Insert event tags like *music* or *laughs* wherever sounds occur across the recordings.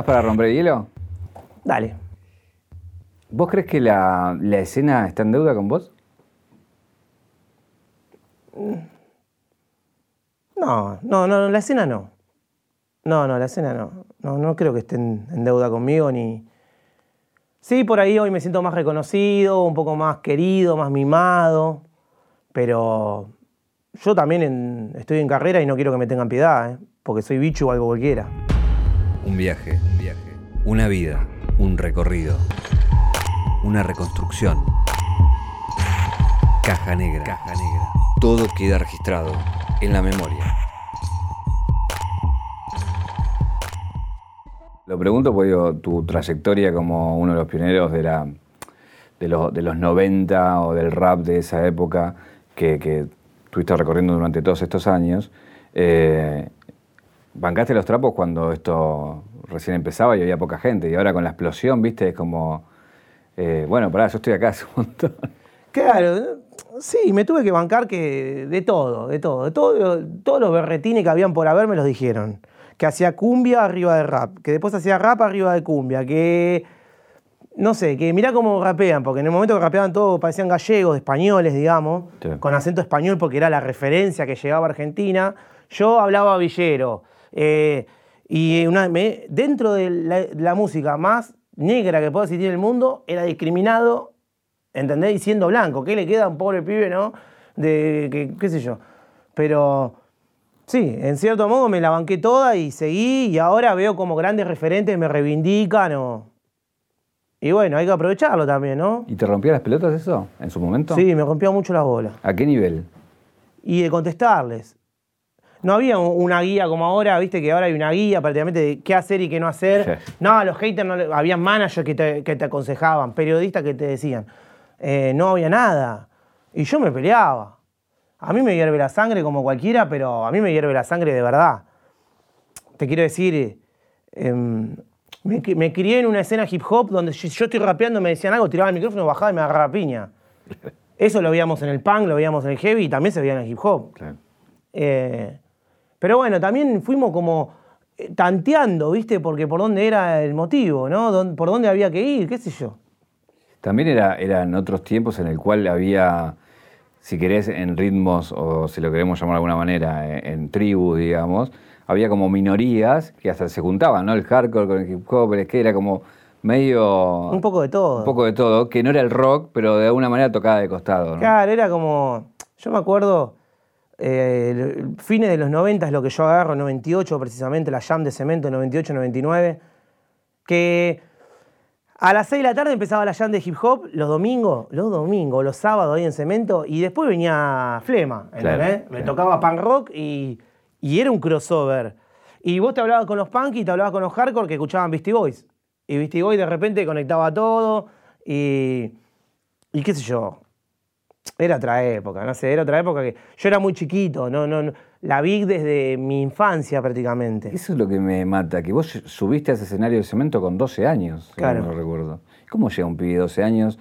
¿Estás para romper el hielo? Dale. ¿Vos crees que la, la escena está en deuda con vos? No, no, no, la escena no. No, no, la escena no. No, no creo que estén en deuda conmigo ni. Sí, por ahí hoy me siento más reconocido, un poco más querido, más mimado. Pero yo también en- estoy en carrera y no quiero que me tengan piedad, ¿eh? porque soy bicho o algo cualquiera. Un viaje, un viaje. Una vida, un recorrido. Una reconstrucción. Caja negra. Caja negra. Todo queda registrado en la memoria. Lo pregunto porque digo, tu trayectoria como uno de los pioneros de, la, de, los, de los 90 o del rap de esa época que, que estuviste recorriendo durante todos estos años, eh, bancaste los trapos cuando esto recién empezaba y había poca gente y ahora con la explosión, viste, es como, eh, bueno, pará, yo estoy acá hace un montón. *laughs* Claro, sí, me tuve que bancar que de todo, de todo, de todo, todos los berretines que habían por haber me los dijeron. Que hacía cumbia arriba de rap, que después hacía rap arriba de cumbia, que no sé, que mirá cómo rapean, porque en el momento que rapeaban todos parecían gallegos, españoles, digamos, Sí. con acento español porque era la referencia que llegaba a Argentina. Yo hablaba villero. eh, y una- me- dentro de la, la música más negra que pueda existir en el mundo, era discriminado, ¿entendés? Y siendo blanco. ¿Qué le queda a un pobre pibe, no? De, que, qué sé yo. Pero sí, en cierto modo me la banqué toda y seguí y ahora veo como grandes referentes me reivindican o... Y bueno, hay que aprovecharlo también, ¿no? ¿Y te rompía las pelotas eso en su momento? Sí, me rompió mucho las bolas. ¿A qué nivel? Y de contestarles. No había un- una guía como ahora, viste que ahora hay una guía prácticamente de qué hacer y qué no hacer. Sí. No, a los haters no había managers que te, que te aconsejaban, periodistas que te decían. Eh, no había nada. Y yo me peleaba. A mí me hierve la sangre como cualquiera, pero a mí me hierve la sangre de verdad. Te quiero decir, em, me, cri- me crié en una escena hip hop donde si yo estoy rapeando, me decían algo, tiraba el micrófono, bajaba y me agarraba piña. *laughs* Eso lo veíamos en el punk, lo veíamos en el heavy y también se veía en el hip hop. Claro. Eh, pero bueno, también fuimos como eh, tanteando, ¿viste? Porque por dónde era el motivo, ¿no? Por dónde había que ir, qué sé yo. También era, eran otros tiempos en el cual había, si querés, en ritmos, o si lo queremos llamar de alguna manera, en, en tribus, digamos, había como minorías que hasta se juntaban, ¿no? El hardcore con el hip hop, el que era como medio... Un poco de todo. un poco de todo, que no era el rock, pero de alguna manera tocaba de costado, ¿no? Claro, era como. Yo me acuerdo, eh, fines de los 90 es lo que yo agarro, 98 precisamente, la jam de cemento, 98, 99. Que a las 6 de la tarde empezaba la jam de hip hop, los domingos, los domingos, los sábados ahí en cemento, y después venía Flema, Me tocaba punk rock y, y era un crossover. Y vos te hablabas con los punk y te hablabas con los hardcore que escuchaban Beastie Boys. Y Beastie Boys de repente conectaba todo y. Y qué sé yo, era otra época, no sé, era otra época que yo era muy chiquito, no, no, no- la vi desde mi infancia prácticamente. Eso es lo que me mata, que vos subiste a ese escenario de cemento con 12 años, si Claro. no recuerdo. ¿Cómo llega un pibe de 12 años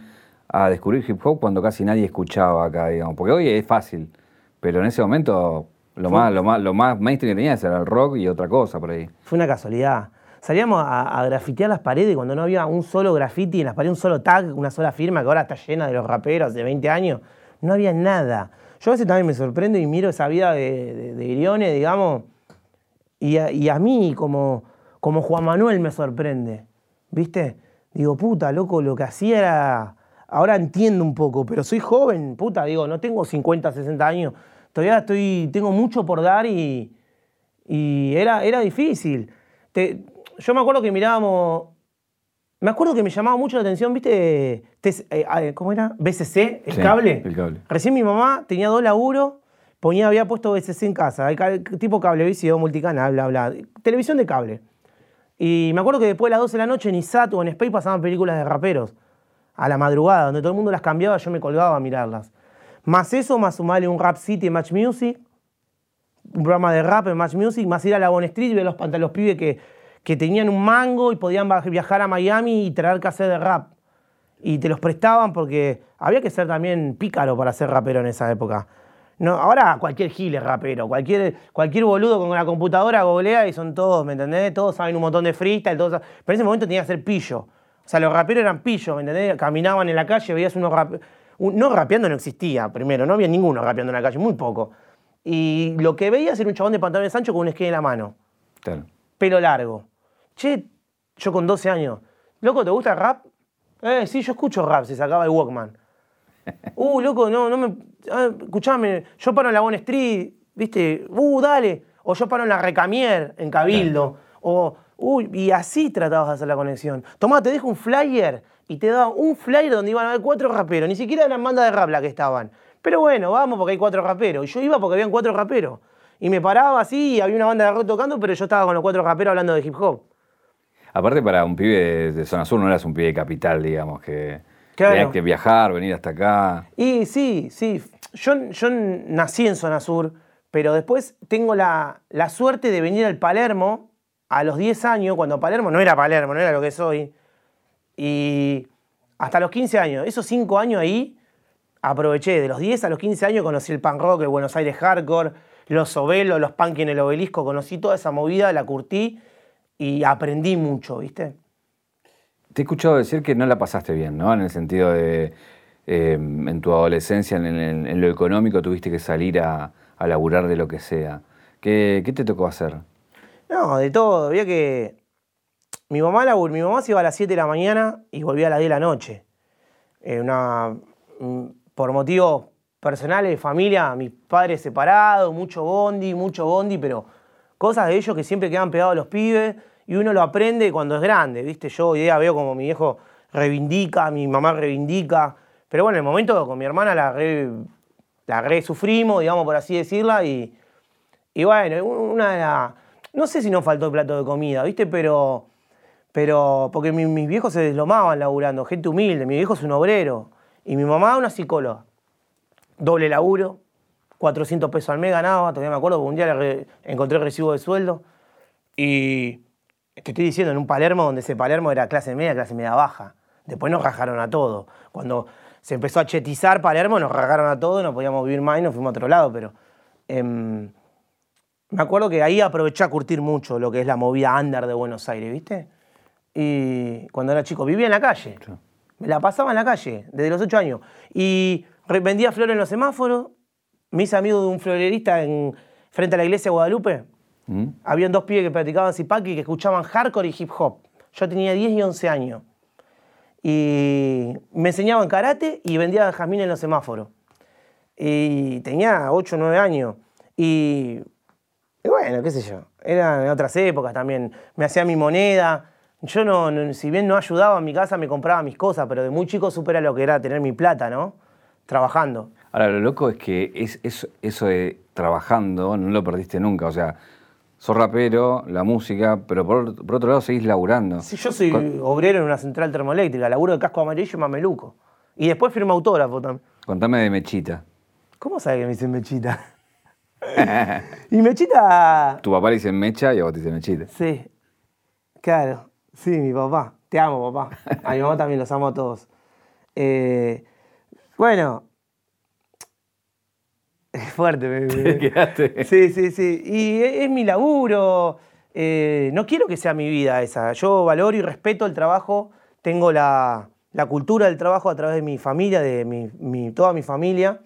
a descubrir hip hop cuando casi nadie escuchaba acá, digamos? Porque hoy es fácil, pero en ese momento lo más, lo más, lo más mainstream que tenías era el rock y otra cosa por ahí. Fue una casualidad. Salíamos a, grafitear las paredes cuando no había un solo graffiti en las paredes, un solo tag, una sola firma que ahora está llena de los raperos de 20 años. No había nada. Yo a veces también me sorprendo y miro esa vida de, de, de Irione, digamos, y a, mí como, como Juan Manuel me sorprende. ¿Viste? Digo, puta, loco, lo que hacía era. Ahora entiendo un poco, pero soy joven, puta, digo, no tengo 50, 60 años. Todavía estoy, tengo mucho por dar y, y era, era difícil. Yo me acuerdo que mirábamos. Me acuerdo que me llamaba mucho la atención, ¿viste? Tes- eh, eh, ¿Cómo era? BCC, el Sí, cable. el cable. Recién mi mamá tenía dos laburos, ponía, había puesto BCC en casa, el tipo cablevisión, multicanal, bla, bla. Televisión de cable. Y me acuerdo que después de las 12 de la noche en ISAT o en Space pasaban películas de raperos. A la madrugada, donde todo el mundo las cambiaba, yo me colgaba a mirarlas. Más eso, más sumarle un Rap City en Match Music, un programa de rap en Match Music, más ir a la Bon Street y ver los pantalones pibes que, que tenían un mango y podían viajar a Miami y traer cassette de rap. Y te los prestaban porque había que ser también pícaro para ser rapero en esa época. No, ahora cualquier gil es rapero, cualquier, cualquier boludo con la computadora golea y son todos, ¿me entendés? Todos saben un montón de freestyle, todos. Pero en ese momento tenía que ser pillo. O sea, los raperos eran pillos, ¿me entendés? Caminaban en la calle, veías unos raperos. No rapeando no existía, primero, no había ninguno rapeando en la calle, muy poco. Y lo que veías era un chabón de pantalones anchos con un esquí en la mano. Claro. Pelo largo. Che, yo con 12 años. Loco, ¿te gusta el rap? Eh, sí, yo escucho rap, se sacaba el Walkman. *laughs* Uh, loco, no, no me. ah, escuchame, yo paro en la Bon Street, ¿viste? Uh, dale. O yo paro en la Recamier, en Cabildo. O, uy, y así tratabas de hacer la conexión. Tomá, te dejo un flyer y te daba un flyer donde iban a haber cuatro raperos. Ni siquiera eran bandas de rap las que estaban. Pero bueno, vamos porque hay cuatro raperos. Y yo iba porque habían cuatro raperos. Y me paraba así y había una banda de rock tocando, pero yo estaba con los cuatro raperos hablando de hip hop. Aparte, para un pibe de, de zona sur no eras un pibe de capital, digamos, que Claro. tenías que viajar, venir hasta acá. Y sí, sí. Yo, yo nací en zona sur, pero después tengo la, la suerte de venir al Palermo a los 10 años, cuando Palermo no era Palermo, no era lo que soy. Y hasta los 15 años, esos 5 años ahí, aproveché. De los 10 a los 15 años conocí el punk rock, el Buenos Aires hardcore, los Sobelos, los punk en el obelisco, conocí toda esa movida, la curtí y aprendí mucho, ¿viste? Te he escuchado decir que no la pasaste bien, ¿no? En el sentido de, eh, en tu adolescencia, en, en- en lo económico, tuviste que salir a, a laburar de lo que sea. ¿Qué, qué te tocó hacer? No, de todo. Había que. Mi mamá, labur- mi mamá se iba a las 7 de la mañana y volvía a las 10 de la noche. Eh, una, mm, por motivos personales de familia, mis padres separados, mucho bondi, mucho bondi, pero cosas de ellos que siempre quedan pegados a los pibes y uno lo aprende cuando es grande, ¿viste? Yo hoy día veo como mi viejo reivindica, mi mamá reivindica, pero bueno, en el momento con mi hermana la re, la re sufrimos, digamos, por así decirla, y, y bueno, una. No sé si nos faltó el plato de comida, ¿viste? Pero. Pero. Porque mi- mis viejos se deslomaban laburando, gente humilde. Mi viejo es un obrero. Y mi mamá una psicóloga. Doble laburo, 400 pesos al mes ganaba, todavía me acuerdo, porque un día le encontré el recibo de sueldo. Y. Te estoy diciendo, en un Palermo donde ese Palermo era clase media, clase media baja. Después nos rajaron a todo. Cuando se empezó a chetizar Palermo, nos rajaron a todo, no podíamos vivir más y nos fuimos a otro lado, pero. em, me acuerdo que ahí aproveché a curtir mucho lo que es la movida under de Buenos Aires, ¿viste? Y cuando era chico, vivía en la calle. Me la pasaba en la calle, desde los 8 años. Y vendía flores en los semáforos. Me hice amigo de un florerista en, frente a la iglesia de Guadalupe. ¿Mm? Habían dos pibes que practicaban zipaki y que escuchaban hardcore y hip hop. Yo tenía 10 y 11 años. Y me enseñaban karate y vendía jazmín en los semáforos. Y tenía 8 o 9 años. Y, bueno, qué sé yo. Eran otras épocas también. Me hacía mi moneda. Yo no, si bien no ayudaba en mi casa, me compraba mis cosas, pero de muy chico supera lo que era tener mi plata, ¿no? Trabajando. Ahora, lo loco es que es, es- eso de trabajando no lo perdiste nunca. O sea, sos rapero, la música, pero por, por otro lado seguís laburando. Sí, yo soy Con- obrero en una central termoeléctrica, laburo de casco amarillo y mameluco. Y después firmo autógrafo también. Contame de Mechita. ¿Cómo sabe que me dicen Mechita? *laughs* y Mechita. Tu papá le dice Mecha y a vos te dice Mechita. Sí. Claro. Sí, mi papá. Te amo, papá. A mi mamá también los amo a todos. Eh, bueno. Fuerte. Te quedaste. Sí, sí, sí. Y es, es mi laburo. eh, no quiero que sea mi vida esa. Yo valoro y respeto el trabajo. Tengo la, la cultura del trabajo a través de mi familia, de mi, mi- toda mi familia.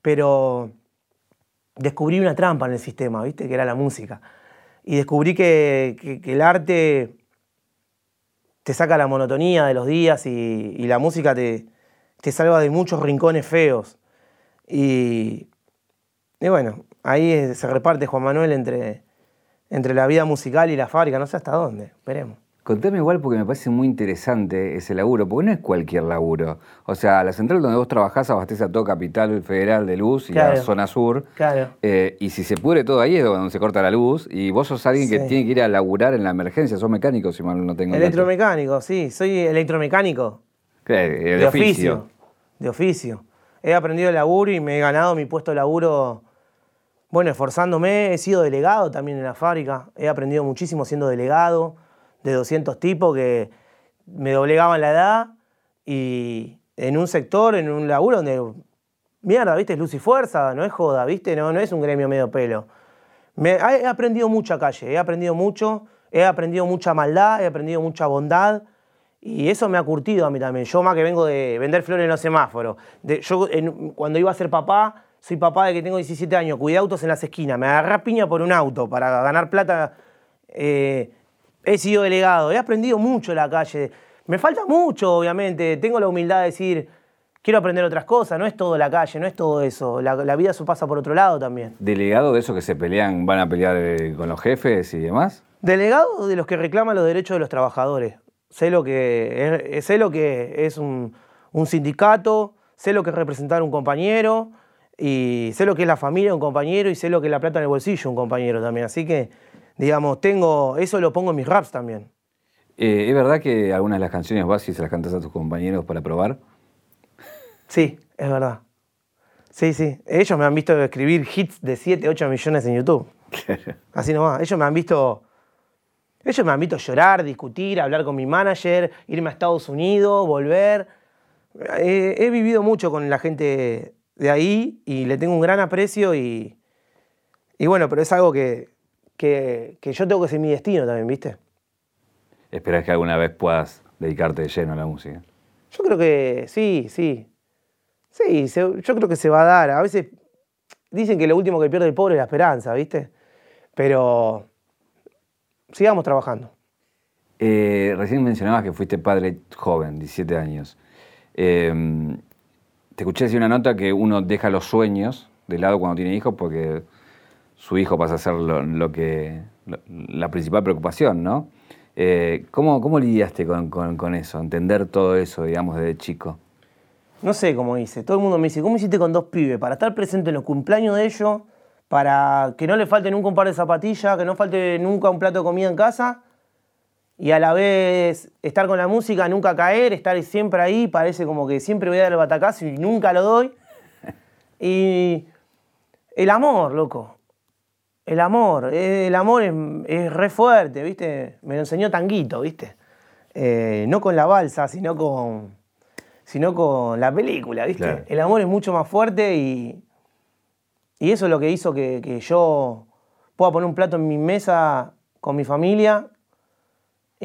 Pero descubrí una trampa en el sistema, ¿viste? Que era la música. Y descubrí que, que- que el arte te saca la monotonía de los días y, y la música te, te salva de muchos rincones feos. Y, y bueno, ahí se reparte Juan Manuel entre, entre la vida musical y la fábrica, no sé hasta dónde, esperemos. Contame igual porque me parece muy interesante ese laburo, porque no es cualquier laburo. O sea, la central donde vos trabajás abastece a todo Capital Federal de Luz y a Claro. Zona Sur. Claro. Eh, y si se pudre todo ahí es donde se corta la luz. Y vos sos alguien que tiene que ir a laburar en la emergencia. Sos mecánico, si mal no tengo. Electromecánico, sí, soy electromecánico. De, oficio. De oficio. He aprendido el laburo y me he ganado mi puesto de laburo, bueno, esforzándome. He sido delegado también en la fábrica. He aprendido muchísimo siendo delegado de 200 tipos que me doblegaban la edad y en un sector, en un laburo donde mierda, ¿viste? Es luz y fuerza, no es joda, ¿viste? No, no es un gremio medio pelo. Me, he aprendido mucha calle, he aprendido mucho, he aprendido mucha maldad, he aprendido mucha bondad. Y eso me ha curtido a mí también. Yo más que vengo de vender flores en los semáforos. De, yo cuando iba a ser papá, soy papá de que tengo 17 años, cuidé autos en las esquinas, me agarré piña por un auto para ganar plata. Eh, he sido delegado, he aprendido mucho en la calle. Me falta mucho, obviamente. Tengo la humildad de decir, quiero aprender otras cosas. No es todo la calle, no es todo eso. La, vida eso pasa por otro lado también. ¿Delegado de esos que se pelean, van a pelear eh, con los jefes y demás? Delegado de los que reclaman los derechos de los trabajadores. Sé lo que es, sé lo que es un, sindicato, sé lo que es representar un compañero, y sé lo que es la familia un compañero, y sé lo que es la plata en el bolsillo un compañero también. Así que, digamos, tengo, eso lo pongo en mis raps también. Eh, ¿Es verdad que algunas de las canciones vas y se las cantas a tus compañeros para probar? Sí, es verdad. Sí, sí. Ellos me han visto escribir hits de 7, 8 millones en YouTube. Así nomás. Ellos me han visto. Ellos me han visto llorar, discutir, hablar con mi manager, irme a Estados Unidos, volver. He, vivido mucho con la gente de ahí y le tengo un gran aprecio y, y bueno, pero es algo que, que, que yo tengo que ser mi destino también, ¿viste? ¿Esperas que alguna vez puedas dedicarte de lleno a la música? Yo creo que sí, sí. Sí, yo creo que se va a dar. A veces dicen que lo último que pierde el pobre es la esperanza, ¿viste? Pero sigamos trabajando. Eh, recién mencionabas que fuiste padre joven, 17 años. Em, te escuché decir una nota que uno deja los sueños de lado cuando tiene hijos porque su hijo pasa a ser lo, que, la principal preocupación, ¿no? Eh, ¿cómo, ¿cómo, lidiaste con, con, eso, entender todo eso, digamos, desde chico? No sé cómo hice. Todo el mundo me dice, ¿cómo hiciste con dos pibes? Para estar presente en los cumpleaños de ellos, para que no le falte nunca un par de zapatillas, que no falte nunca un plato de comida en casa, y a la vez estar con la música, nunca caer, estar siempre ahí, parece como que siempre voy a dar el batacazo y nunca lo doy. *laughs* Y el amor, loco. El amor, eh, el amor es, re fuerte, ¿viste? Me lo enseñó Tanguito, ¿viste? Eh, no con la balsa, sino con, sino con la película, ¿viste? El amor es mucho más fuerte y, y eso es lo que hizo que, yo pueda poner un plato en mi mesa con mi familia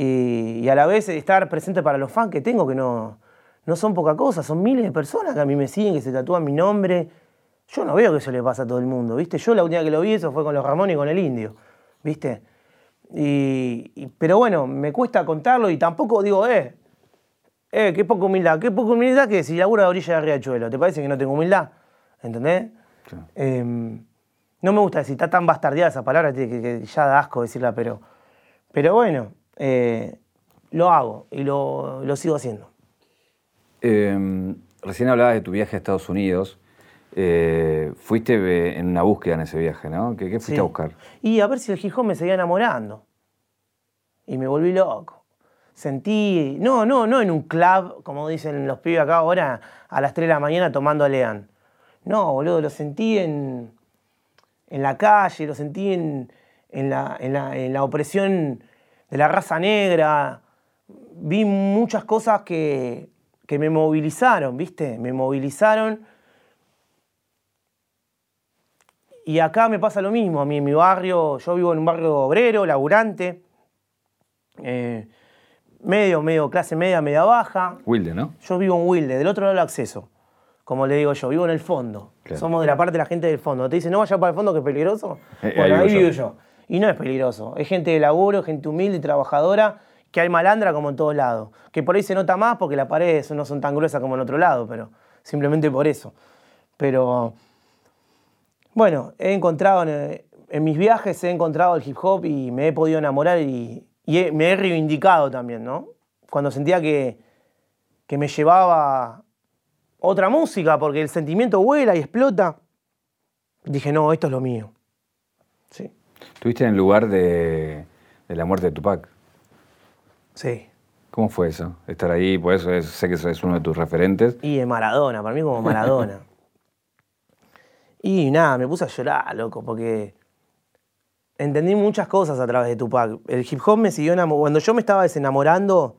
y, a la vez estar presente para los fans que tengo, que no, no son poca cosa, son miles de personas que a mí me siguen, que se tatúan mi nombre yo no veo que eso le pasa a todo el mundo, ¿viste? Yo la última que lo vi eso fue con los Ramón y con el Indio, ¿viste? Y, pero bueno, me cuesta contarlo y tampoco digo, eh, eh, qué poca humildad, qué poca humildad que si laburo a la orilla de Riachuelo, ¿te parece que no tengo humildad? ¿Entendés? Em, no me gusta decir, está tan bastardeada esa palabra que, ya da asco decirla, pero, pero bueno, eh, lo hago y lo, sigo haciendo. Em, recién hablabas de tu viaje a Estados Unidos. Eh, fuiste en una búsqueda en ese viaje, ¿no? ¿Qué, fuiste a buscar? Y a ver si el Gijón me seguía enamorando. Y me volví loco. Sentí, no, no, no en un club, como dicen los pibes acá ahora, a las 3 de la mañana tomando Lean. No, boludo, lo sentí en, en la calle, lo sentí en, en, la, en la opresión de la raza negra. Vi muchas cosas que, que me movilizaron, ¿viste? Me movilizaron Y acá me pasa lo mismo, a mí en mi barrio, yo vivo en un barrio obrero, laburante, eh, medio, medio, clase media, media baja. Wilde, ¿no? Yo vivo en Wilde, del otro lado del acceso, como le digo yo, vivo en el fondo. Somos de la parte de la gente del fondo. Te dicen, no vaya para el fondo que es peligroso. Eh, bueno, ahí, vivo yo. Y no es peligroso. Es gente de laburo, gente humilde trabajadora, que hay malandra como en todos lados. Que por ahí se nota más porque las paredes no son tan gruesas como en otro lado, pero simplemente por eso. Pero bueno, he encontrado en, mis viajes, he encontrado el hip hop y me he podido enamorar y, me he reivindicado también, ¿no? Cuando sentía que, que me llevaba otra música, porque el sentimiento vuela y explota, dije, no, esto es lo mío. Sí. ¿Estuviste en el lugar de, la muerte de Tupac? Sí. ¿Cómo fue eso? Estar ahí, pues sé que es uno de tus referentes. Y de Maradona, para mí como Maradona. Y nada, me puse a llorar, loco, porque entendí muchas cosas a través de Tupac. El hip hop me siguió enamorando. Cuando yo me estaba desenamorando,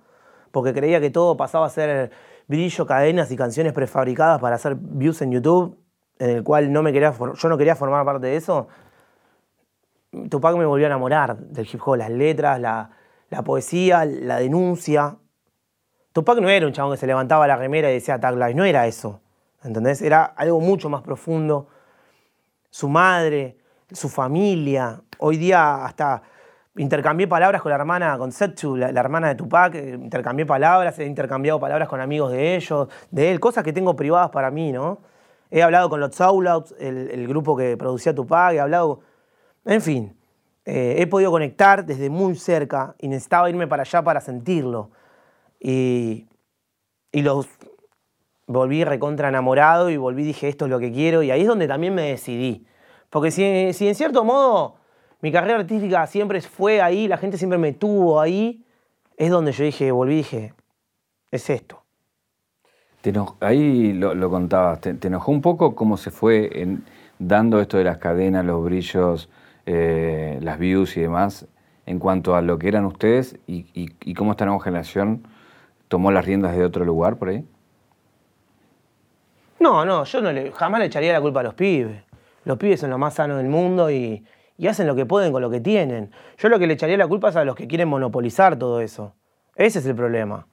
porque creía que todo pasaba a ser brillo, cadenas y canciones prefabricadas para hacer views en YouTube, en el cual no me quería, yo no quería formar parte de eso, Tupac me volvió a enamorar del hip hop, las letras, la, poesía, la denuncia. Tupac no era un chabón que se levantaba la remera y decía Tag Life, no era eso. ¿Entendés? Era algo mucho más profundo. Su madre, su familia. Hoy día hasta intercambié palabras con la hermana, con Setsu, la, la hermana de Tupac. eh, Intercambié palabras, he intercambiado palabras con amigos de ellos, de él, cosas que tengo privadas para mí, ¿no? He hablado con los Soulouts, el, el grupo que producía Tupac, he hablado. En fin, eh, he podido conectar desde muy cerca y necesitaba irme para allá para sentirlo. Y, y los volví recontra enamorado y volví dije esto es lo que quiero y ahí es donde también me decidí. Porque si, si en cierto modo mi carrera artística siempre fue ahí, la gente siempre me tuvo ahí, es donde yo dije, volví dije, es esto. Te ahí lo, contabas, te, enojó un poco cómo se fue dando esto de las cadenas, los brillos, eh, las views y demás, en cuanto a lo que eran ustedes y, cómo esta nueva generación tomó las riendas de otro lugar por ahí. No, no, yo no jamás le echaría la culpa a los pibes. Los pibes son lo más sano del mundo y, y hacen lo que pueden con lo que tienen. Yo lo que le echaría la culpa es a los que quieren monopolizar todo eso. Ese es el problema.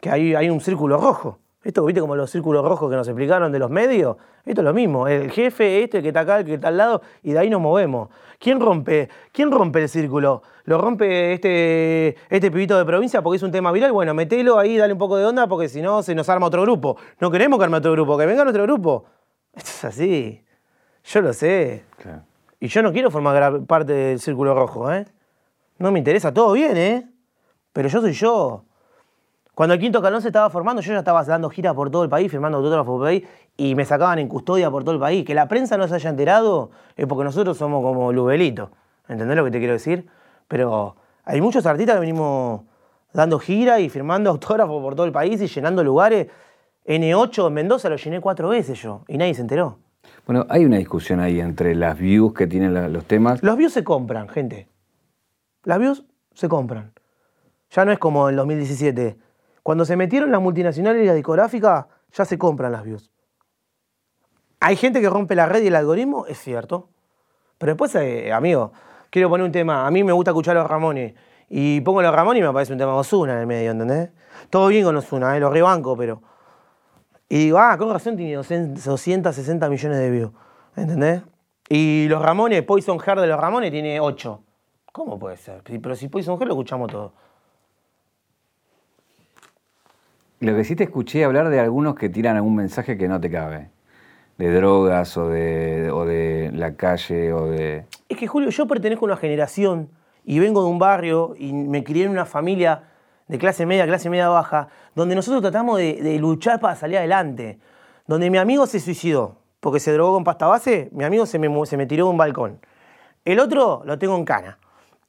Que hay, hay un círculo rojo. Esto, viste, como los círculos rojos que nos explicaron de los medios. Esto es lo mismo. El jefe, este, el que está acá, el que está al lado, y de ahí nos movemos. ¿Quién rompe, quién rompe el círculo? ¿Lo rompe este, este pibito de provincia porque es un tema viral? Bueno, metelo ahí, dale un poco de onda, porque si no se nos arma otro grupo. No queremos que arme otro grupo, que venga nuestro grupo. *laughs* Esto es así. Yo lo sé. Claro. Y yo no quiero formar parte del círculo rojo, ¿eh? No me interesa, todo bien, ¿eh? Pero yo soy yo. Cuando el quinto calón se estaba formando, yo ya estaba dando giras por todo el país, firmando autógrafos por el país, y me sacaban en custodia por todo el país. Que la prensa no se haya enterado es porque nosotros somos como Lubelito. ¿Entendés lo que te quiero decir? Pero hay muchos artistas que venimos dando giras y firmando *laughs* autógrafos por todo el país y llenando lugares. N8 en Mendoza lo llené cuatro veces yo, y nadie se enteró. Bueno, hay una discusión ahí entre las views que tienen la- los temas. Los views se compran, gente. Las views se compran. Ya no es como en 2017. Cuando se metieron las multinacionales y las discográficas, ya se compran las views. Hay gente que rompe la red y el algoritmo, es cierto. Pero después, eh, amigo, quiero poner un tema. A mí me gusta escuchar a los Ramones. Y pongo los Ramones y me aparece un tema de Ozuna en el medio, ¿entendés? Todo bien con Ozuna, eh, lo rebanco, pero. Y digo, ah, con razón tiene 200 260 millones de views. ¿Entendés? Y los Ramones, Poison Heart de los Ramones tiene 8. ¿Cómo puede ser? Pero si Poison Heart lo escuchamos todo. Lo que sí te escuché hablar de algunos que tiran algún mensaje que no te cabe. De drogas o de, o de la calle o de... Es que Julio, yo pertenezco a una generación y vengo de un barrio y me crié en una familia de clase media, clase media baja, donde nosotros tratamos de, luchar para salir adelante. Donde mi amigo se suicidó porque se drogó con pasta base, mi amigo se me, se me tiró de un balcón. El otro lo tengo en cana.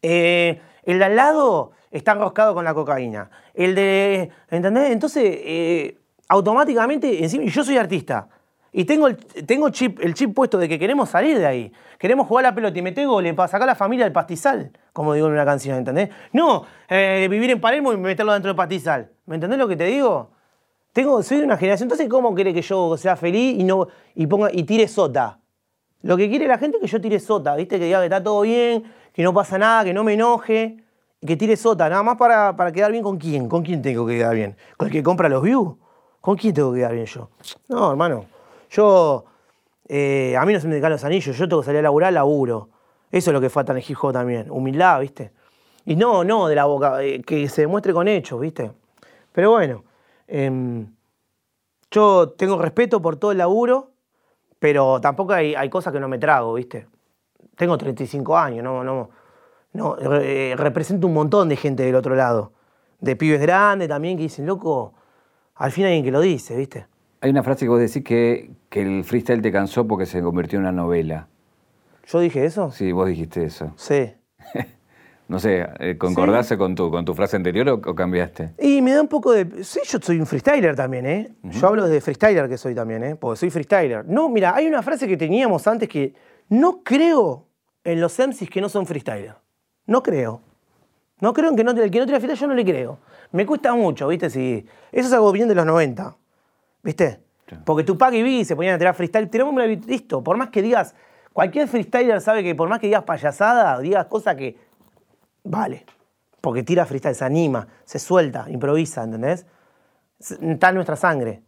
Eh, el de al lado está enroscado con la cocaína. El de. ¿Entendés? Entonces, eh, automáticamente, encima, yo soy artista. Y tengo, el, tengo chip, el chip puesto de que queremos salir de ahí. Queremos jugar a la pelota y meter goles para sacar a la familia del pastizal, como digo en una canción, ¿entendés? No, eh, vivir en Palermo y meterlo dentro del pastizal. ¿Me entendés lo que te digo? Tengo, soy de una generación, entonces ¿cómo quiere que yo sea feliz y no y ponga y tire sota? Lo que quiere la gente es que yo tire sota, ¿viste? Que diga que está todo bien, que no pasa nada, que no me enoje, que tire sota, nada más para, para quedar bien con quién. ¿Con quién tengo que quedar bien? ¿Con el que compra los views? ¿Con quién tengo que quedar bien yo? No, hermano. Yo, eh, a mí no se me caen los anillos, yo tengo que salir a laburar, laburo. Eso es lo que falta en el hip también, humildad, ¿viste? Y no, no de la boca, eh, que se demuestre con hechos, ¿viste? Pero bueno, em, yo tengo respeto por todo el laburo, pero tampoco hay, hay cosas que no me trago, ¿viste? Tengo 35 años, no, no, no eh, represento un montón de gente del otro lado. De pibes grandes también que dicen, loco, al fin hay alguien que lo dice, ¿viste? Hay una frase que vos decís que, que el freestyle te cansó porque se convirtió en una novela. ¿Yo dije eso? Sí, vos dijiste eso. Sí. *laughs* No sé, eh, ¿concordaste con, tu, con tu frase anterior o, o cambiaste? Y me da un poco de. Sí, yo soy un freestyler también, ¿eh? Yo hablo de freestyler que soy también, ¿eh? Porque soy freestyler. No, mira, hay una frase que teníamos antes que no creo en los MCs que no son freestyler. No creo. No creo en que no, el que no tira freestyle, yo no le creo. Me cuesta mucho, ¿viste? Si, eso es algo bien de los 90, ¿viste? Porque Tupac y Biggie se ponían a tirar freestyle, tiramos una listo. Por más que digas, cualquier freestyler sabe que por más que digas payasada, digas cosas que. Vale. Porque tira freestyle, se anima, se suelta, improvisa, ¿entendés? Está en nuestra sangre.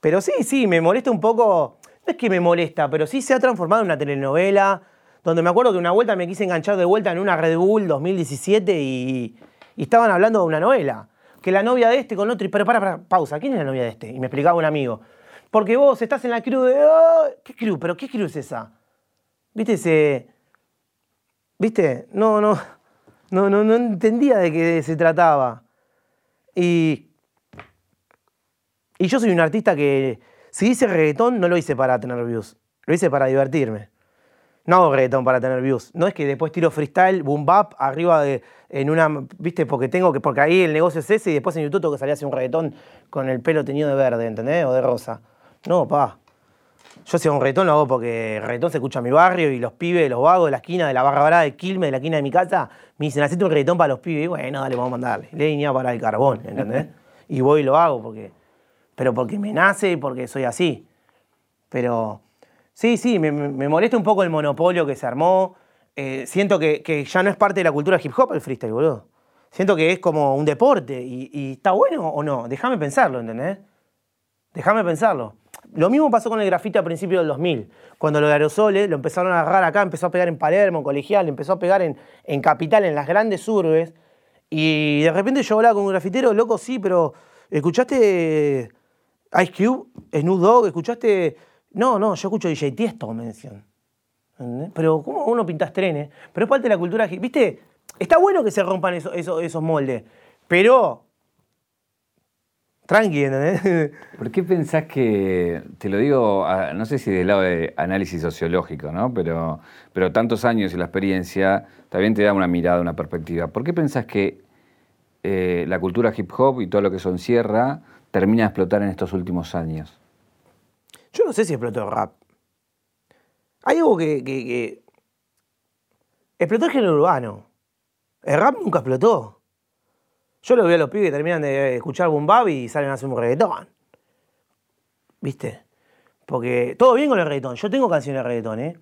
Pero sí, sí, me molesta un poco. No es que me molesta, pero sí se ha transformado en una telenovela. Donde me acuerdo que una vuelta me quise enganchar de vuelta en una Red Bull 2017 y, y estaban hablando de una novela que la novia de este con otro. Pero para, para, pausa, ¿quién es la novia de este? Y me explicaba un amigo. Porque vos estás en la cruz de. ¿Qué cruz? ¿Pero qué cruz es esa? ¿Viste ese.? ¿Viste? No, no. No, no, no entendía de qué se trataba. Y. Y yo soy un artista que. Si hice reggaetón, no lo hice para tener views. Lo hice para divertirme. No hago reggaetón para tener views. No es que después tiro freestyle, boom bap, arriba de, en una, viste, porque tengo que, porque ahí el negocio es ese y después en YouTube tengo que salir a hacer un reggaetón con el pelo teñido de verde, ¿entendés? O de rosa. No, pa. Yo si hago un reggaetón lo hago porque el reggaetón se escucha en mi barrio y los pibes, los vagos de la esquina de la barra brava de Quilmes, de la esquina de mi casa, me dicen, hacete un reggaetón para los pibes. Y bueno, dale, vamos a mandarle. Leña para el carbón, ¿entendés? y voy y lo hago porque, pero porque me nace y porque soy así. Pero Sí, sí, me, molesta un poco el monopolio que se armó. Eh, siento que, ya no es parte de la cultura hip hop el freestyle, boludo. Siento que es como un deporte y, está bueno o no. Déjame pensarlo, ¿entendés? Déjame pensarlo. Lo mismo pasó con el grafite a principios del 2000. Cuando lo de aerosoles lo empezaron a agarrar acá, empezó a pegar en Palermo, en Colegial, empezó a pegar en, en Capital, en las grandes urbes. Y de repente yo hablaba con un grafitero, loco, sí, pero ¿escuchaste Ice Cube, Snoop Dogg? ¿Escuchaste no, no, yo escucho DJ Tiesto, me decían. Pero, ¿cómo uno pintas trenes? Pero es parte de la cultura. ¿Viste? Está bueno que se rompan esos moldes, pero. Tranqui, ¿entendés? *laughs* ¿Por qué pensás que, te lo digo, no sé si del lado de análisis sociológico, ¿no? Pero, pero tantos años y la experiencia también te da una mirada, una perspectiva. ¿Por qué pensás que eh, la cultura hip hop y todo lo que eso encierra termina de explotar en estos últimos años? Yo no sé si explotó el rap. Hay algo que, Explotó el género urbano. El rap nunca explotó. Yo lo veo a los pibes que terminan de escuchar Boom Bap y salen a hacer un reggaetón. ¿Viste? Porque todo bien con el reggaetón. Yo tengo canciones de reggaetón, ¿eh?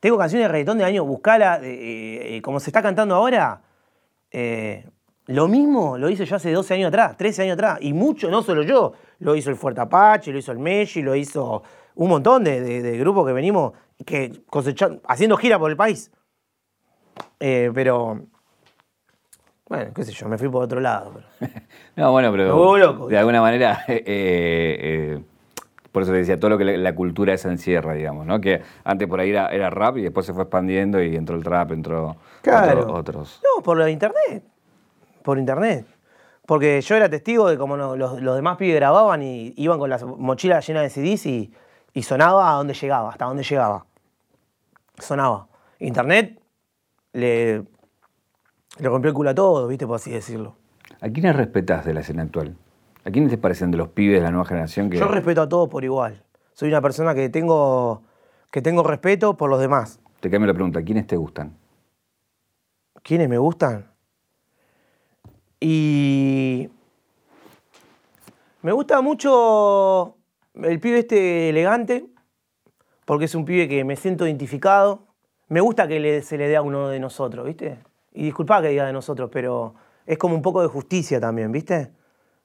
Tengo canciones de reggaetón de año, buscala, eh, como se está cantando ahora. Eh, lo mismo lo hice yo hace 12 años atrás, 13 años atrás. Y mucho, no solo yo. Lo hizo el Fuerte Apache, lo hizo el Meshi, lo hizo un montón de, grupos que venimos que cosechan, haciendo gira por el país. Eh, pero. Bueno, qué sé yo, me fui por otro lado. *laughs* no, bueno, pero. De alguna manera. *laughs* Eh, eh, por eso te decía, todo lo que la, cultura esa encierra, digamos, ¿no? Que antes por ahí era, rap y después se fue expandiendo y entró el trap, entró otros. No, por lo de internet. Por internet. Porque yo era testigo de cómo los, demás pibes grababan y iban con las mochilas llenas de CDs y, sonaba a donde llegaba, hasta donde llegaba. Sonaba. Internet le, le rompió el culo a todos, ¿viste? Por así decirlo. ¿A quiénes respetás de la escena actual? ¿A quiénes te parecen de los pibes de la nueva generación? Que... Yo respeto a todos por igual. Soy una persona que tengo, que tengo respeto por los demás. Te cambio la pregunta, ¿quiénes te gustan? ¿Quiénes me gustan? Y me gusta mucho el pibe este elegante, porque es un pibe que me siento identificado. Me gusta que se le dé a uno de nosotros, ¿viste? Y disculpa que diga de nosotros, pero es como un poco de justicia también, ¿viste?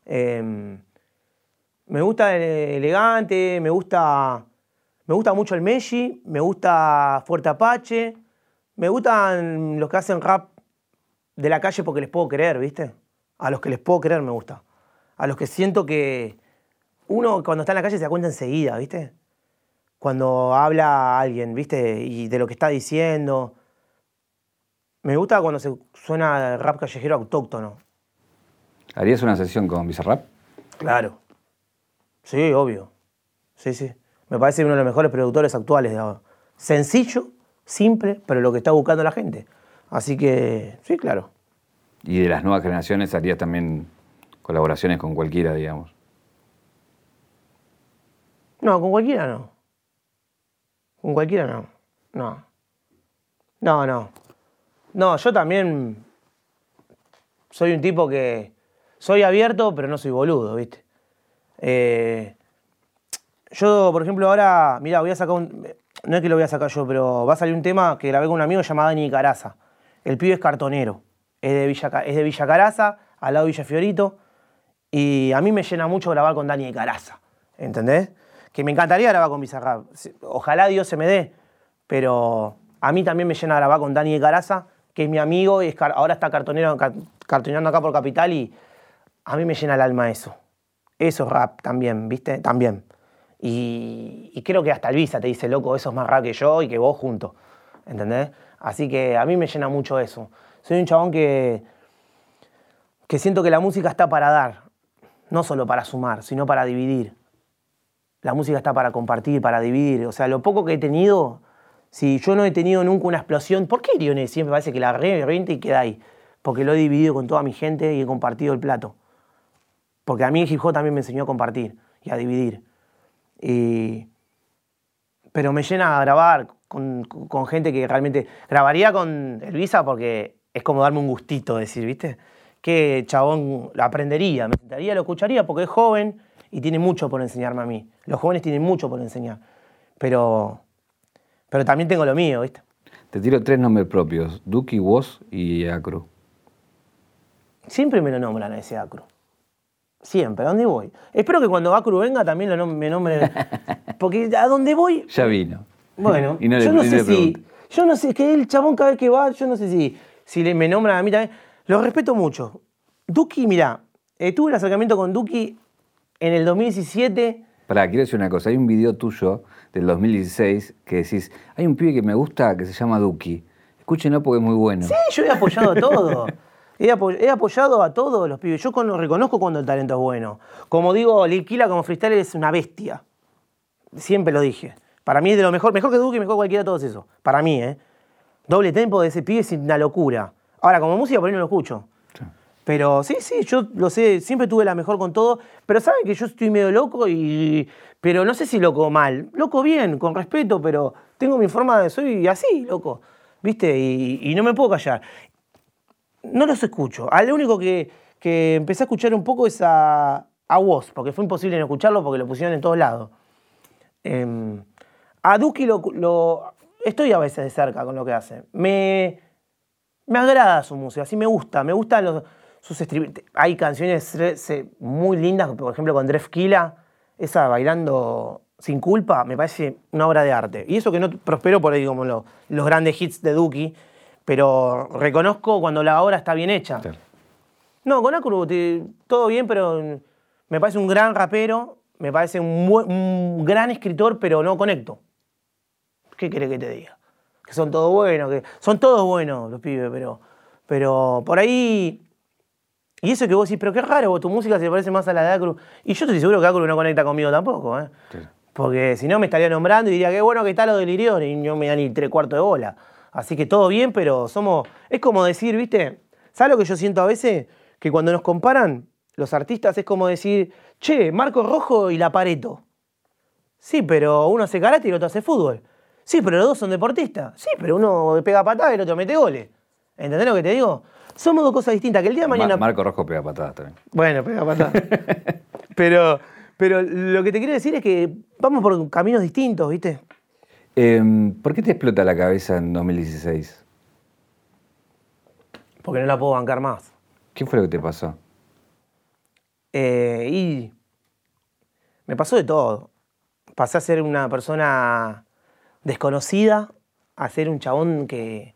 Em, me gusta el elegante, me gusta, me gusta mucho el Meshi, me gusta Fuerte Apache, me gustan los que hacen rap de la calle porque les puedo creer, ¿viste? A los que les puedo creer me gusta. A los que siento que uno cuando está en la calle se da cuenta enseguida, ¿viste? Cuando habla alguien, ¿viste? Y de lo que está diciendo. Me gusta cuando se suena rap callejero autóctono. ¿Harías una sesión con Bizarrap? Claro. Sí, obvio. Sí, sí. Me parece uno de los mejores productores actuales de ahora. Sencillo, simple, pero lo que está buscando la gente. Así que, sí, claro. Y de las nuevas generaciones harías también colaboraciones con cualquiera, digamos. No, con cualquiera no. Con cualquiera no. No. No, no. No, yo también soy un tipo que soy abierto, pero no soy boludo, ¿viste? Eh, Yo, por ejemplo, ahora, mira, voy a sacar un. No es que lo voy a sacar yo, pero va a salir un tema que grabé con un amigo llamado Dani Caraza. El pibe es cartonero. Es de Villa, es de Villa Caraza, al lado de Villa Fiorito. Y a mí me llena mucho grabar con Dani Caraza. ¿Entendés? Que me encantaría grabar con Bizarrap. Ojalá Dios se me dé. Pero a mí también me llena grabar con Dani Caraza, que es mi amigo y es ahora está cartonero, car- cartoneando acá por Capital y a mí me llena el alma eso. Eso es rap también, ¿viste? También. Y, y creo que hasta Elvisa te dice, loco, eso es más rap que yo y que vos juntos. ¿Entendés? Así que a mí me llena mucho eso. Soy un chabón que, que siento que la música está para dar, no solo para sumar, sino para dividir. La música está para compartir, para dividir. O sea, lo poco que he tenido, si yo no he tenido nunca una explosión, ¿por qué Iriones siempre parece que la revienta y queda ahí? Porque lo he dividido con toda mi gente y he compartido el plato. Porque a mí el también me enseñó a compartir y a dividir. Y... Pero me llena a grabar con, con gente que realmente... Grabaría con Elvisa porque es como darme un gustito decir, ¿viste? Que chabón lo aprendería, me sentaría, lo escucharía porque es joven y tiene mucho por enseñarme a mí. Los jóvenes tienen mucho por enseñar. Pero, pero también tengo lo mío, ¿viste? Te tiro tres nombres propios, Duki, Woz y Acru. Siempre me lo nombran a ese Acru. Siempre, ¿a dónde voy? Espero que cuando Acru venga también lo nom- me nombren. *laughs* Porque a dónde voy, Ya vino. Bueno, *laughs* le- yo no sé si. Yo no sé, es que el chabón cada vez que va, yo no sé si, si le, me nombran a mí también. Lo respeto mucho. Duki, mira, tuve el acercamiento con Duki en el 2017. Pará, quiero decir una cosa. Hay un video tuyo del 2016 que decís, hay un pibe que me gusta que se llama Duki. Escúchenlo porque es muy bueno. Sí, yo he apoyado a todo. He, apo- he apoyado a todos los pibes. Yo con- reconozco cuando el talento es bueno. Como digo, Liquila como freestyle es una bestia. Siempre lo dije. Para mí es de lo mejor, mejor que Duque, mejor cualquiera de todos esos. Para mí, ¿eh? Doble tempo de ese pibe es una locura. Ahora, como música por ahí no lo escucho. Sí. Pero sí, sí, yo lo sé, siempre tuve la mejor con todo, pero saben que yo estoy medio loco y... Pero no sé si loco mal, loco bien, con respeto, pero tengo mi forma de... Soy así, loco, ¿viste? Y, y no me puedo callar. No los escucho. Al único que, que empecé a escuchar un poco es a, a Woz, porque fue imposible no escucharlo porque lo pusieron en todos lados. Em, a Duki lo, lo- estoy a veces de cerca con lo que hace. Me, me agrada su música, sí me gusta, me gustan los, sus. Hay canciones muy lindas, por ejemplo con Drefkila, esa bailando sin culpa, me parece una obra de arte. Y eso que no prosperó por ahí como lo- los grandes hits de Duki, pero reconozco cuando la obra está bien hecha. No, con Acru te- todo bien, pero me parece un gran rapero, me parece un gran escritor, pero no conecto. ¿Qué querés que te diga? Que son todos buenos, que son todos buenos los pibes, pero, pero por ahí... Y eso que vos decís, pero qué raro, vos, tu música se parece más a la de Acru. Y yo estoy seguro que Acru no conecta conmigo tampoco, ¿eh? Porque si no me estaría nombrando y diría, qué bueno que está lo del Irión y no me da ni tres cuartos de bola. Así que todo bien, pero somos. Es como decir, ¿viste? ¿Sabes lo que yo siento a veces? Que cuando nos comparan los artistas es como decir, che, Marco Rojo y La Pareto. Sí, pero uno hace karate y el otro hace fútbol. Sí, pero los dos son deportistas. Sí, pero uno pega patada y el otro mete goles. ¿Entendés lo que te digo? Somos dos cosas distintas. Que el día de mañana. Ma- Marco Rojo pega patadas también. Bueno, pega patada. *laughs* pero, pero lo que te quiero decir es que vamos por caminos distintos, ¿viste? Em, ¿Por qué te explota la cabeza en 2016? Porque no la puedo bancar más. ¿Qué fue lo que te pasó? Eh, y me pasó de todo. Pasé a ser una persona desconocida, a ser un chabón que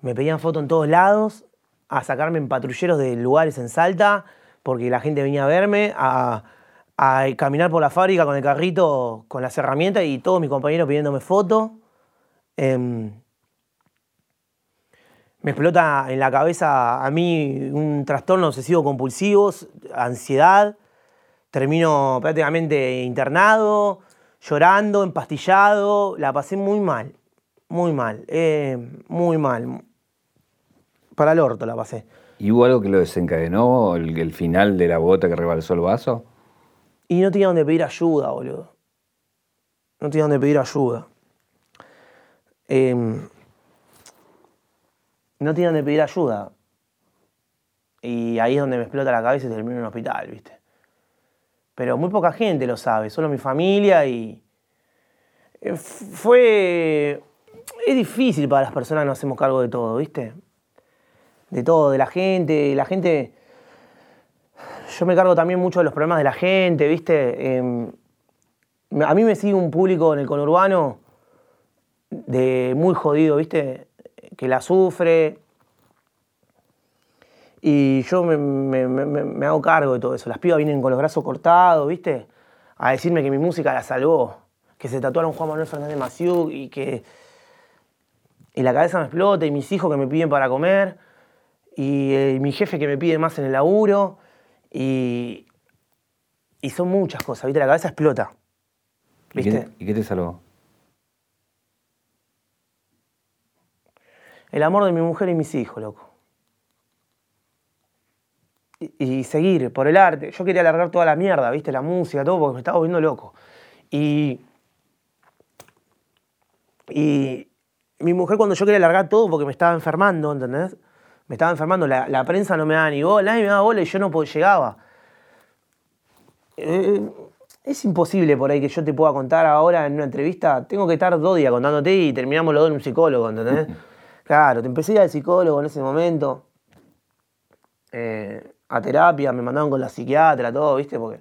me pedían foto en todos lados, a sacarme en patrulleros de lugares en Salta, porque la gente venía a verme, a, a caminar por la fábrica con el carrito, con las herramientas y todos mis compañeros pidiéndome foto. Em, me explota en la cabeza a mí un trastorno obsesivo compulsivo, ansiedad. Termino prácticamente internado, llorando, empastillado. La pasé muy mal, muy mal, eh, muy mal. Para el orto la pasé. ¿Y hubo algo que lo desencadenó? ¿El, el final de la bota que rebalsó el vaso? Y no tenía donde pedir ayuda, boludo. No tenía donde pedir ayuda. Em, no tenía donde pedir ayuda. Y ahí es donde me explota la cabeza y termino en un hospital, ¿viste? Pero muy poca gente lo sabe, solo mi familia y eh, fue... Es difícil para las personas que nos hacemos cargo de todo, ¿viste? De todo, de la gente, la gente... Yo me cargo también mucho de los problemas de la gente, ¿viste? Em, a mí me sigue un público en el conurbano de muy jodido, ¿viste? Que la sufre. Y yo me, hago cargo de todo eso. Las pibas vienen con los brazos cortados, ¿viste? A decirme que mi música la salvó. Que se tatuaron Juan Manuel Fernández Maciú y que. Y la cabeza me explota y mis hijos que me piden para comer. Y eh, mi jefe que me pide más en el laburo. Y. Y son muchas cosas, ¿viste? La cabeza explota. ¿Viste? ¿Y qué te salvó? El amor de mi mujer y mis hijos, loco. Y, seguir por el arte. Yo quería alargar toda la mierda, ¿viste? La música, todo, porque me estaba volviendo loco. Y. Y. Mi mujer, cuando yo quería alargar todo, porque me estaba enfermando, ¿entendés? Me estaba enfermando, la, prensa no me daba ni bola, nadie me daba bola y yo no llegaba. Eh, es imposible por ahí que yo te pueda contar ahora en una entrevista. Tengo que estar dos días contándote y terminamos los dos en un psicólogo, ¿entendés? Claro, te empecé a ir al psicólogo en ese momento. Eh, a terapia, me mandaron con la psiquiatra, todo, ¿viste? Porque.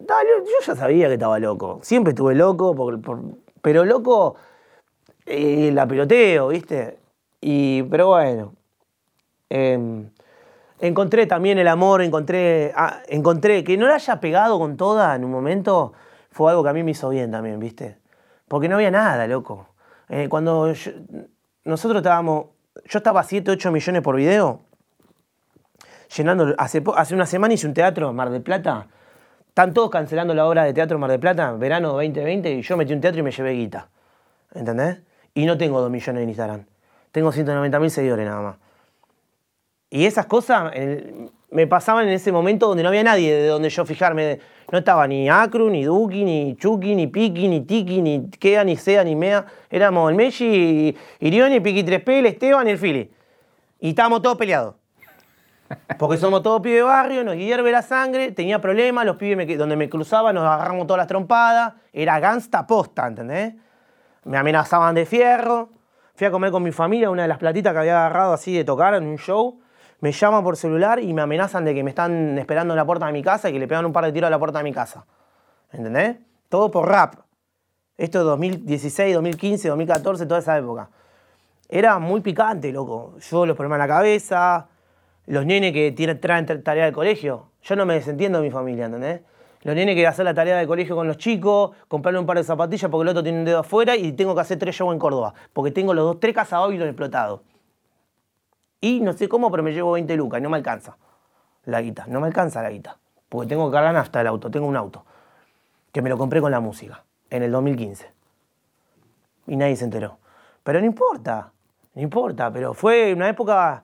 yo ya sabía que estaba loco. Siempre estuve loco, pero loco eh, la peloteo, ¿viste? Y, pero bueno. Em, encontré también el amor, encontré, ah, encontré que no la haya pegado con toda en un momento, fue algo que a mí me hizo bien también, ¿viste? Porque no había nada, loco. Eh, cuando nosotros estábamos, yo estaba a 7, 8 millones por video, llenando, hace, hace una semana hice un teatro Mar del Plata, están todos cancelando la obra de teatro Mar del Plata, verano 2020, y yo metí un teatro y me llevé guita, ¿entendés? Y no tengo 2 millones en Instagram, tengo 190 mil seguidores nada más. Y esas cosas me pasaban en ese momento donde no había nadie de donde yo fijarme. No estaba ni Acru, ni Duki, ni Chucky, ni Piki, ni Tiki, ni Kea, ni Sea, ni Mea. Éramos el Meshi, Irioni, Piki 3P, el Esteban y el Fili. Y estábamos todos peleados. Porque somos todos pibes de barrio, nos hierve la sangre, tenía problemas, los pibes donde me cruzaban nos agarramos todas las trompadas. Era gangsta posta, ¿entendés? Me amenazaban de fierro. Fui a comer con mi familia una de las platitas que había agarrado así de tocar en un show me llaman por celular y me amenazan de que me están esperando en la puerta de mi casa y que le pegan un par de tiros a la puerta de mi casa. ¿Entendés? Todo por rap. Esto es 2016, 2015, 2014, toda esa época. Era muy picante, loco. Yo los problemas en la cabeza, los nenes que tienen, traen tarea del colegio. Yo no me desentiendo de mi familia, ¿entendés? Los nenes que hacer la tarea de colegio con los chicos, comprarle un par de zapatillas porque el otro tiene un dedo afuera y tengo que hacer tres shows en Córdoba. Porque tengo los dos, tres cazados y los explotados. Y no sé cómo, pero me llevo 20 lucas y no me alcanza la guita. No me alcanza la guita. Porque tengo que cargar hasta el auto. Tengo un auto. Que me lo compré con la música. En el 2015. Y nadie se enteró. Pero no importa. No importa. Pero fue una época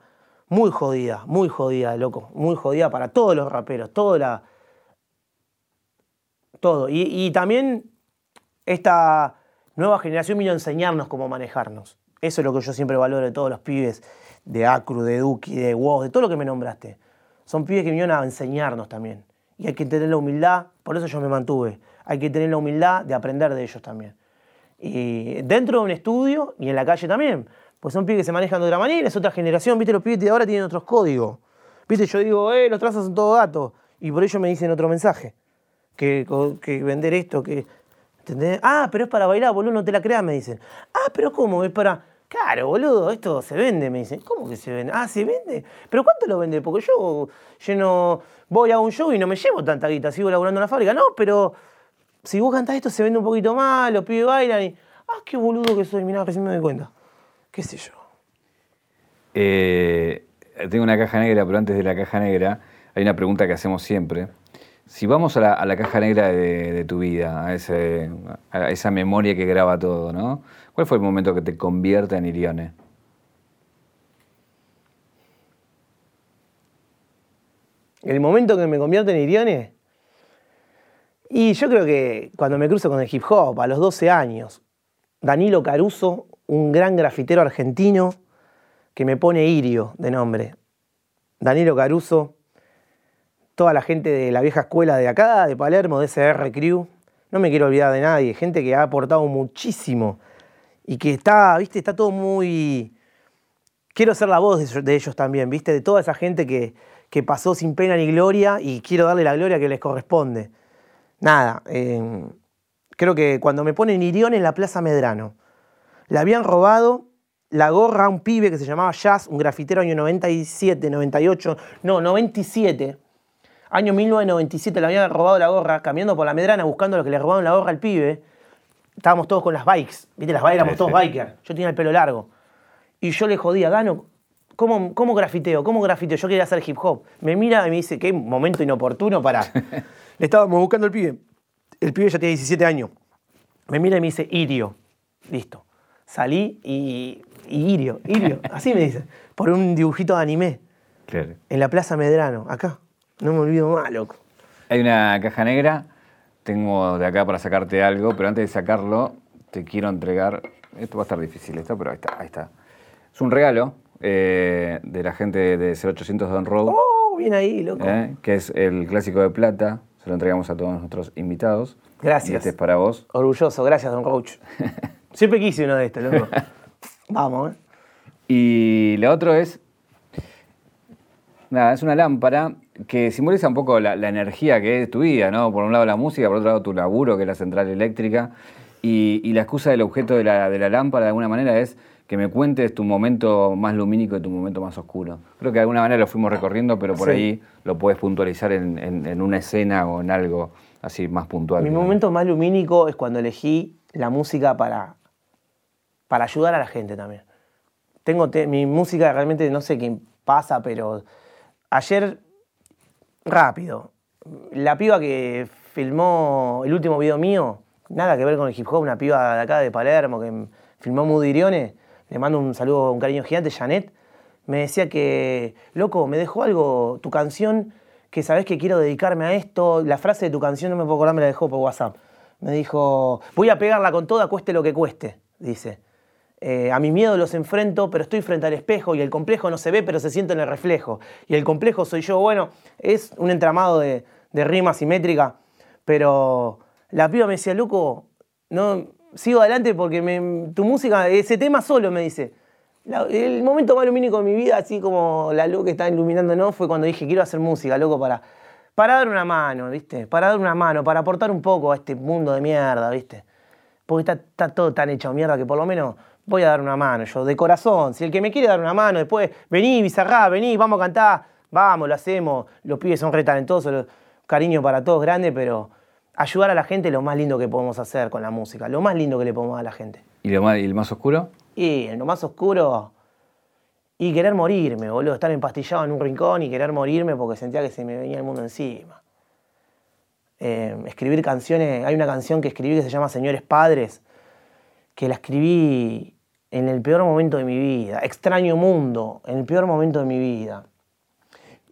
muy jodida. Muy jodida, loco. Muy jodida para todos los raperos. Toda la. Todo. Y, también esta nueva generación vino a enseñarnos cómo manejarnos. Eso es lo que yo siempre valoro de todos los pibes de Acru, de Duki, de Woz, de todo lo que me nombraste. Son pibes que vinieron a enseñarnos también. Y hay que tener la humildad, por eso yo me mantuve. Hay que tener la humildad de aprender de ellos también. Y dentro de un estudio y en la calle también. Pues son pibes que se manejan de otra manera, es otra generación. Viste, los pibes de ahora tienen otros códigos. Viste, yo digo, eh, los trazos son todos gatos. Y por ello me dicen otro mensaje. Que, que vender esto, que. ¿Entendés? Ah, pero es para bailar, boludo, no te la creas, me dicen. Ah, pero ¿cómo? Es para. Claro, boludo, esto se vende, me dicen. ¿Cómo que se vende? Ah, ¿se vende? ¿Pero cuánto lo vende? Porque yo lleno, voy a un show y no me llevo tanta guita, sigo laburando en la fábrica. No, pero si vos cantás esto se vende un poquito más, los pibes bailan y... Ah, qué boludo que soy, mirá, recién me doy cuenta. ¿Qué sé yo? Eh, tengo una caja negra, pero antes de la caja negra hay una pregunta que hacemos siempre. Si vamos a la, caja negra de, tu vida, a, a esa memoria que graba todo, ¿no? ¿Cuál fue el momento que te convierte en Irione? ¿El momento que me convierte en Irione? Y yo creo que cuando me cruzo con el hip hop, a los 12 años, Danilo Caruso, un gran grafitero argentino, que me pone Irio de nombre. Danilo Caruso, toda la gente de la vieja escuela de acá, de Palermo, de SR Crew. No me quiero olvidar de nadie, gente que ha aportado muchísimo y que está, viste, está todo muy... Quiero ser la voz de, ellos también, viste, de toda esa gente que, que pasó sin pena ni gloria y quiero darle la gloria que les corresponde. Nada, eh, creo que cuando me ponen Irión en la Plaza Medrano, le habían robado la gorra a un pibe que se llamaba Jazz, un grafitero año 97, 98, no, 97. Año 1997 le habían robado la gorra, caminando por la Medrana buscando lo que le robaron la gorra al pibe. Estábamos todos con las bikes, viste, las bikes éramos todos bikers. Yo tenía el pelo largo. Y yo le jodía, Gano, ¿cómo, ¿cómo grafiteo? ¿Cómo grafiteo? Yo quería hacer hip hop. Me mira y me dice, qué momento inoportuno para... *laughs* le estábamos buscando al pibe. El pibe ya tiene 17 años. Me mira y me dice, Irio. Listo. Salí y, y Irio, Irio. *laughs* Así me dice. Por un dibujito de anime. Claro. En la Plaza Medrano, acá. No me olvido más, loco. Hay una caja negra, tengo de acá para sacarte algo, pero antes de sacarlo, te quiero entregar. Esto va a estar difícil, esto, pero ahí está. Ahí está. Es un regalo eh, de la gente de 0800 Don Road, Oh, bien ahí, loco. eh, que es el clásico de plata. Se lo entregamos a todos nuestros invitados. Gracias. Y este es para vos. Orgulloso, gracias, don Roach. *laughs* Siempre quise uno de estos, loco. *laughs* Vamos, ¿eh? Y la otra es. Nada, es una lámpara que simboliza un poco la, la energía que es tu vida, ¿no? Por un lado la música, por otro lado tu laburo, que es la central eléctrica. Y, y la excusa del objeto de la, de la lámpara, de alguna manera, es que me cuentes tu momento más lumínico y tu momento más oscuro. Creo que de alguna manera lo fuimos recorriendo, pero por Sí. ahí lo puedes puntualizar en, en- en una escena o en algo así más puntual. Mi digamos. momento más lumínico es cuando elegí la música para, para ayudar a la gente también. Tengo te- mi música realmente no sé qué pasa, pero ayer, rápido, la piba que filmó el último video mío, nada que ver con el hip hop, una piba de acá de Palermo que filmó Mudirione, le mando un saludo, un cariño gigante, Janet, me decía que, loco, me dejó algo, tu canción, que sabes que quiero dedicarme a esto, la frase de tu canción, no me puedo acordar, me la dejó por WhatsApp. Me dijo, voy a pegarla con toda, cueste lo que cueste, dice. Eh, a mi miedo los enfrento, pero estoy frente al espejo y el complejo no se ve, pero se siente en el reflejo. Y el complejo soy yo. Bueno, es un entramado de, rima simétrica, pero la piba me decía, loco, no, sigo adelante porque tu música, ese tema solo me dice. El momento más lumínico de mi vida, así como la luz que está iluminándonos, fue cuando dije, quiero hacer música, loco, para, para dar una mano, ¿viste? Para dar una mano, para aportar un poco a este mundo de mierda, ¿viste? Porque está, está todo tan hecho mierda que por lo menos voy a dar una mano, yo, de corazón. Si el que me quiere dar una mano, después, vení, Bizarrá, vení, vamos a cantar, vamos, lo hacemos. Los pibes son re talentosos, lo- cariño para todos grande, pero ayudar a la gente es lo más lindo que podemos hacer con la música, lo más lindo que le podemos dar a la gente. ¿Y, lo más, y el más oscuro? Y en lo más oscuro, y querer morirme, boludo, estar empastillado en un rincón y querer morirme porque sentía que se me venía el mundo encima. Eh, escribir canciones, hay una canción que escribí que se llama Señores Padres, que la escribí en el peor momento de mi vida, extraño mundo, en el peor momento de mi vida.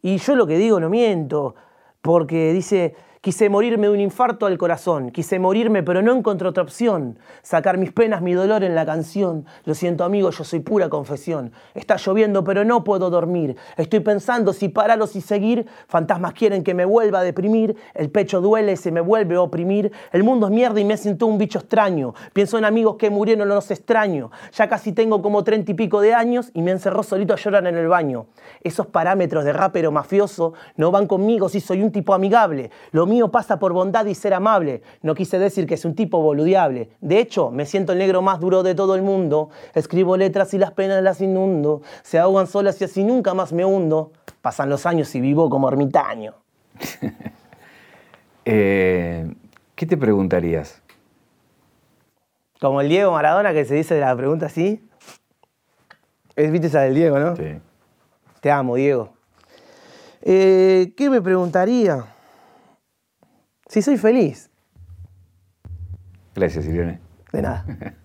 Y yo lo que digo no miento, porque dice, quise morirme de un infarto al corazón, quise morirme pero no encontré otra opción, sacar mis penas, mi dolor en la canción. Lo siento amigo, yo soy pura confesión. Está lloviendo pero no puedo dormir, estoy pensando si parar o si seguir, fantasmas quieren que me vuelva a deprimir, el pecho duele, se me vuelve a oprimir, el mundo es mierda y me siento un bicho extraño, pienso en amigos que murieron, no los extraño, ya casi tengo como treinta y pico de años y me encerró solito a llorar en el baño. Esos parámetros de rapero mafioso no van conmigo si soy un tipo amigable. Mío pasa por bondad y ser amable. No quise decir que es un tipo boludeable. De hecho, me siento el negro más duro de todo el mundo. Escribo letras y las penas las inundo. Se ahogan solas y así nunca más me hundo. Pasan los años y vivo como ermitaño. *laughs* Eh, ¿Qué te preguntarías? Como el Diego Maradona que se dice la pregunta así. Es, ¿Viste esa del Diego, no? Sí. Te amo, Diego. Eh, ¿Qué me preguntaría? Si soy feliz. Gracias, Irene. De nada. *laughs*